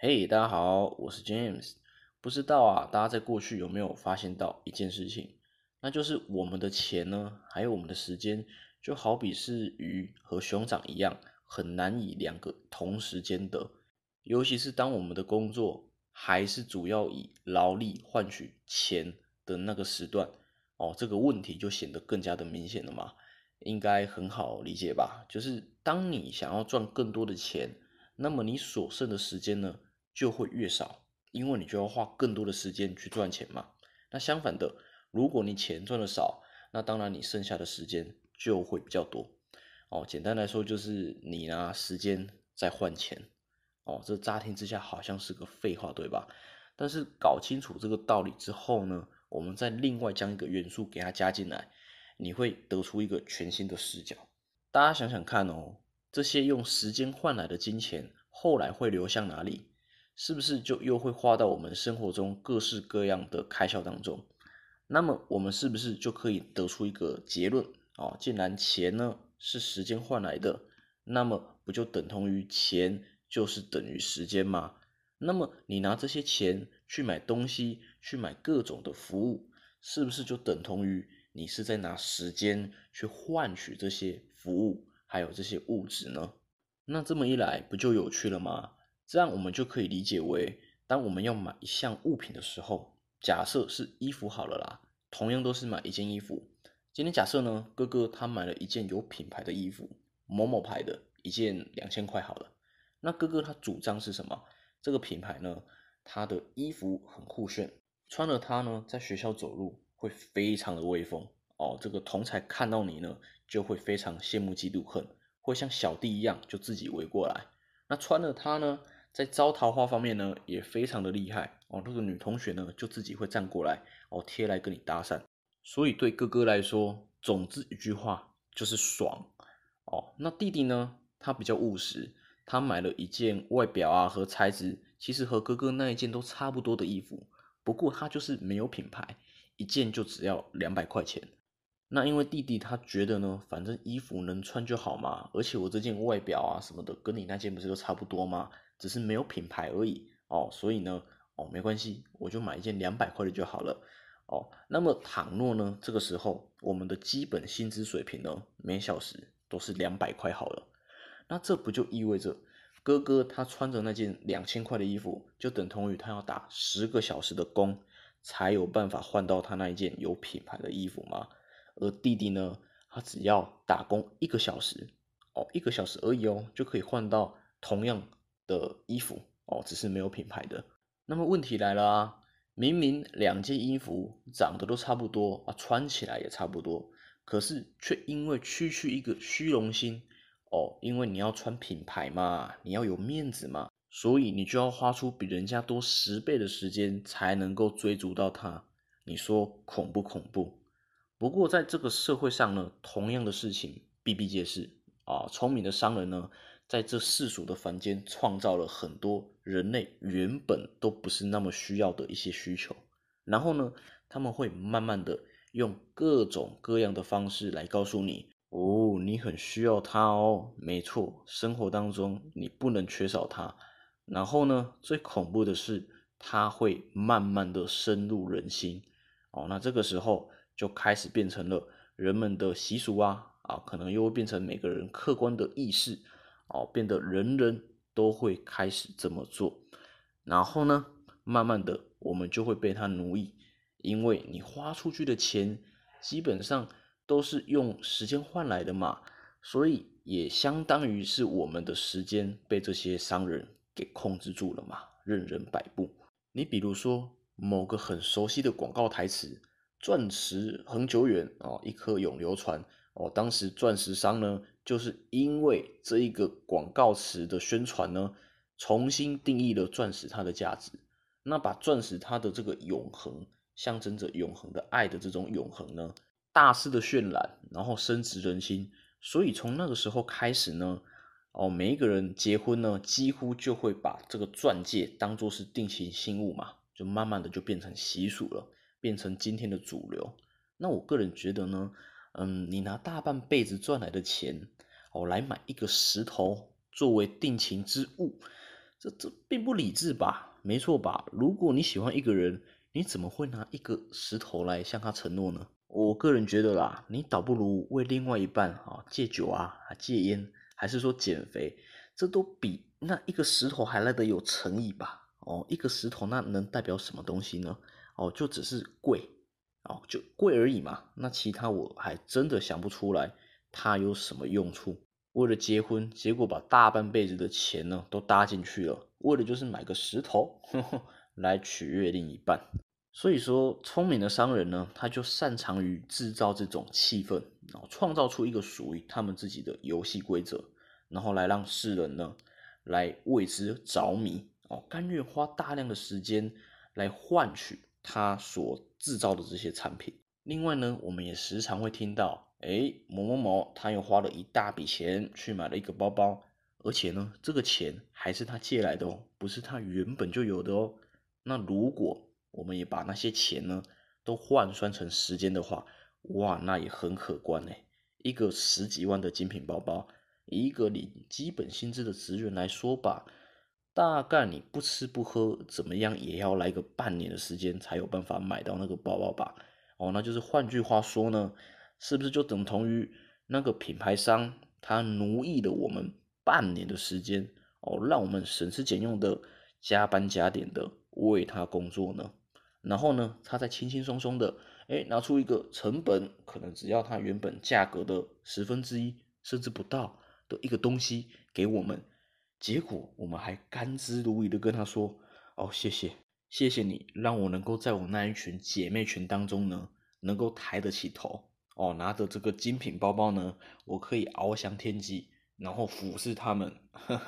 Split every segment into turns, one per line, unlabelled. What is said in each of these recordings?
嘿，大家好，我是 James。不知道啊，大家在过去有没有发现到一件事情？那就是我们的钱呢，还有我们的时间，就好比是鱼和熊掌一样，很难以两个同时兼得。尤其是当我们的工作还是主要以劳力换取钱的那个时段，哦，这个问题就显得更加的明显了嘛。应该很好理解吧？就是当你想要赚更多的钱，那么你所剩的时间呢就会越少，因为你就要花更多的时间去赚钱嘛。那相反的，如果你钱赚的少，那当然你剩下的时间就会比较多。哦，简单来说就是你拿时间在换钱。哦，这乍听之下好像是个废话，对吧？但是搞清楚这个道理之后呢，我们再另外将一个元素给它加进来。你会得出一个全新的视角。大家想想看哦，这些用时间换来的金钱，后来会流向哪里？是不是就又会花到我们生活中各式各样的开销当中？那么我们是不是就可以得出一个结论啊？既然钱呢是时间换来的，那么不就等同于钱就是等于时间吗？那么你拿这些钱去买东西，去买各种的服务，是不是就等同于？你是在拿时间去换取这些服务，还有这些物质呢？那这么一来，不就有趣了吗？这样我们就可以理解为，当我们要买一项物品的时候，假设是衣服好了啦，同样都是买一件衣服。今天假设呢，哥哥他买了一件有品牌的衣服，某某牌的，一件两千块好了。那哥哥他主张是什么？这个品牌呢，他的衣服很酷炫，穿了它呢，在学校走路。会非常的威风哦，这个同才看到你呢，就会非常羡慕嫉妒恨，会像小弟一样就自己围过来。那穿了它呢，在招桃花方面呢，也非常的厉害哦。那个女同学呢，就自己会站过来哦，贴来跟你搭讪。所以对哥哥来说，总之一句话就是爽哦。那弟弟呢，他比较务实，他买了一件外表啊和材质其实和哥哥那一件都差不多的衣服，不过他就是没有品牌。一件就只要两百块钱，那因为弟弟他觉得呢，反正衣服能穿就好嘛，而且我这件外表啊什么的跟你那件不是都差不多吗？只是没有品牌而已哦，所以呢，哦没关系，我就买一件两百块的就好了哦。那么倘若呢，这个时候我们的基本薪资水平呢，每小时都是两百块好了，那这不就意味着哥哥他穿着那件两千块的衣服，就等同于他要打十个小时的工。才有办法换到他那一件有品牌的衣服吗？而弟弟呢，他只要打工一个小时，哦，一个小时而已哦，就可以换到同样的衣服哦，只是没有品牌的。那么问题来了啊，明明两件衣服长得都差不多啊，穿起来也差不多，可是却因为区区一个虚荣心哦，因为你要穿品牌嘛，你要有面子嘛。所以你就要花出比人家多十倍的时间才能够追逐到它，你说恐不恐怖？不过在这个社会上呢，同样的事情比比皆是啊。聪明的商人呢，在这世俗的凡间创造了很多人类原本都不是那么需要的一些需求，然后呢，他们会慢慢的用各种各样的方式来告诉你，哦，你很需要它哦，没错，生活当中你不能缺少它。然后呢，最恐怖的是，它会慢慢的深入人心，哦，那这个时候就开始变成了人们的习俗啊，啊，可能又会变成每个人客观的意识，哦，变得人人都会开始这么做，然后呢，慢慢的我们就会被它奴役，因为你花出去的钱基本上都是用时间换来的嘛，所以也相当于是我们的时间被这些商人。给控制住了嘛，任人摆布。你比如说某个很熟悉的广告台词“钻石恒久远哦，一颗永流传哦”，当时钻石商呢，就是因为这一个广告词的宣传呢，重新定义了钻石它的价值。那把钻石它的这个永恒，象征着永恒的爱的这种永恒呢，大肆的渲染，然后深植人心。所以从那个时候开始呢。哦，每一个人结婚呢，几乎就会把这个钻戒当做是定情信物嘛，就慢慢的就变成习俗了，变成今天的主流。那我个人觉得呢，嗯，你拿大半辈子赚来的钱，哦，来买一个石头作为定情之物，这这并不理智吧？没错吧？如果你喜欢一个人，你怎么会拿一个石头来向他承诺呢？我个人觉得啦，你倒不如为另外一半啊戒酒啊、戒烟，还是说减肥，这都比那一个石头还来得有诚意吧？哦，一个石头那能代表什么东西呢？哦，就只是贵，哦，就贵而已嘛。那其他我还真的想不出来它有什么用处。为了结婚，结果把大半辈子的钱呢都搭进去了，为了就是买个石头呵呵 来取悦另一半。所以说，聪明的商人呢，他就擅长于制造这种气氛，然后创造出一个属于他们自己的游戏规则，然后来让世人呢来为之着迷，哦，甘愿花大量的时间来换取他所制造的这些产品。另外呢，我们也时常会听到。哎，某某某，他又花了一大笔钱去买了一个包包，而且呢，这个钱还是他借来的哦，不是他原本就有的哦。那如果我们也把那些钱呢，都换算成时间的话，哇，那也很可观呢。一个十几万的精品包包，一个领基本薪资的职员来说吧，大概你不吃不喝，怎么样也要来个半年的时间才有办法买到那个包包吧？哦，那就是换句话说呢。是不是就等同于那个品牌商他奴役了我们半年的时间哦，让我们省吃俭用的加班加点的为他工作呢？然后呢，他再轻轻松松的哎拿出一个成本可能只要他原本价格的十分之一甚至不到的一个东西给我们，结果我们还甘之如饴的跟他说哦谢谢谢谢你让我能够在我那一群姐妹群当中呢能够抬得起头。哦，拿着这个精品包包呢，我可以翱翔天际，然后俯视他们，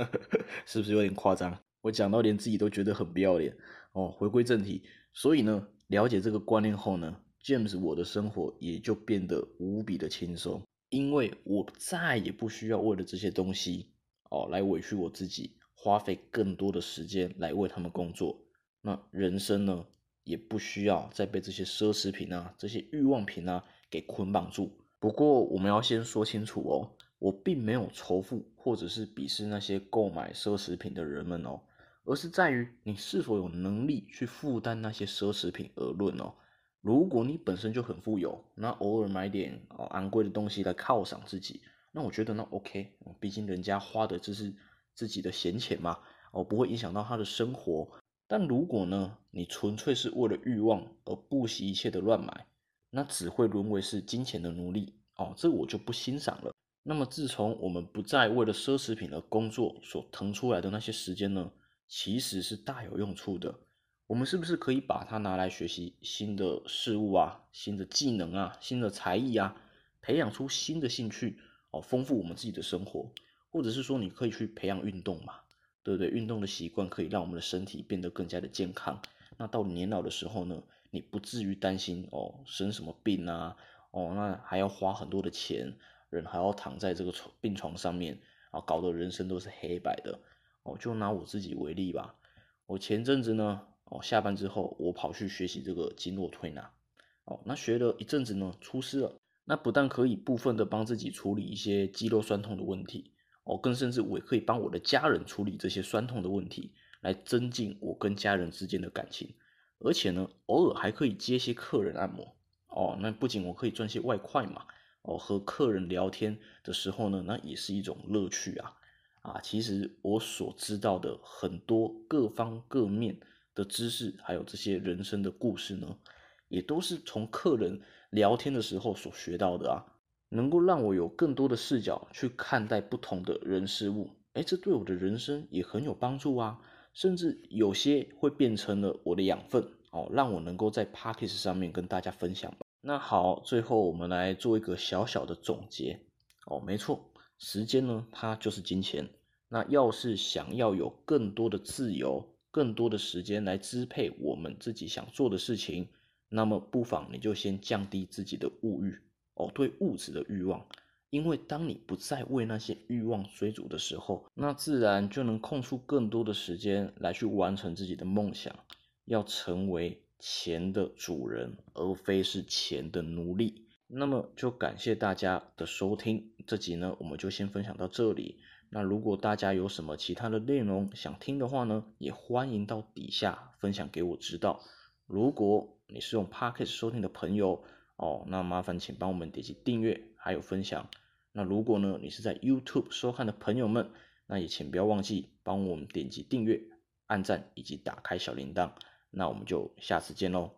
是不是有点夸张？我讲到连自己都觉得很不要脸。哦，回归正题，所以呢，了解这个观念后呢，James 我的生活也就变得无比的轻松，因为我再也不需要为了这些东西哦来委屈我自己，花费更多的时间来为他们工作。那人生呢，也不需要再被这些奢侈品啊、这些欲望品啊。给捆绑住。不过我们要先说清楚哦，我并没有仇富或者是鄙视那些购买奢侈品的人们哦，而是在于你是否有能力去负担那些奢侈品而论哦。如果你本身就很富有，那偶尔买点昂贵的东西来犒赏自己，那我觉得那 OK，毕竟人家花的这是自己的闲钱嘛，哦不会影响到他的生活。但如果呢，你纯粹是为了欲望而不惜一切的乱买，那只会沦为是金钱的奴隶哦，这我就不欣赏了。那么自从我们不再为了奢侈品而工作，所腾出来的那些时间呢，其实是大有用处的。我们是不是可以把它拿来学习新的事物啊、新的技能啊、新的才艺啊，培养出新的兴趣哦，丰富我们自己的生活？或者是说，你可以去培养运动嘛，对不对？运动的习惯可以让我们的身体变得更加的健康。那到年老的时候呢？你不至于担心哦，生什么病啊？哦，那还要花很多的钱，人还要躺在这个床病床上面啊，搞得人生都是黑白的。哦，就拿我自己为例吧，我前阵子呢，哦，下班之后我跑去学习这个经络推拿，哦，那学了一阵子呢，出师了。那不但可以部分的帮自己处理一些肌肉酸痛的问题，哦，更甚至我也可以帮我的家人处理这些酸痛的问题，来增进我跟家人之间的感情。而且呢，偶尔还可以接些客人按摩哦。那不仅我可以赚些外快嘛，哦，和客人聊天的时候呢，那也是一种乐趣啊啊！其实我所知道的很多各方各面的知识，还有这些人生的故事呢，也都是从客人聊天的时候所学到的啊，能够让我有更多的视角去看待不同的人事物。哎，这对我的人生也很有帮助啊。甚至有些会变成了我的养分哦，让我能够在 p a c k a g e 上面跟大家分享。那好，最后我们来做一个小小的总结哦。没错，时间呢，它就是金钱。那要是想要有更多的自由，更多的时间来支配我们自己想做的事情，那么不妨你就先降低自己的物欲哦，对物质的欲望。因为当你不再为那些欲望追逐的时候，那自然就能空出更多的时间来去完成自己的梦想，要成为钱的主人，而非是钱的奴隶。那么就感谢大家的收听，这集呢我们就先分享到这里。那如果大家有什么其他的内容想听的话呢，也欢迎到底下分享给我知道。如果你是用 Podcast 收听的朋友哦，那麻烦请帮我们点击订阅还有分享。那如果呢你是在 YouTube 收看的朋友们，那也请不要忘记帮我们点击订阅、按赞以及打开小铃铛。那我们就下次见喽。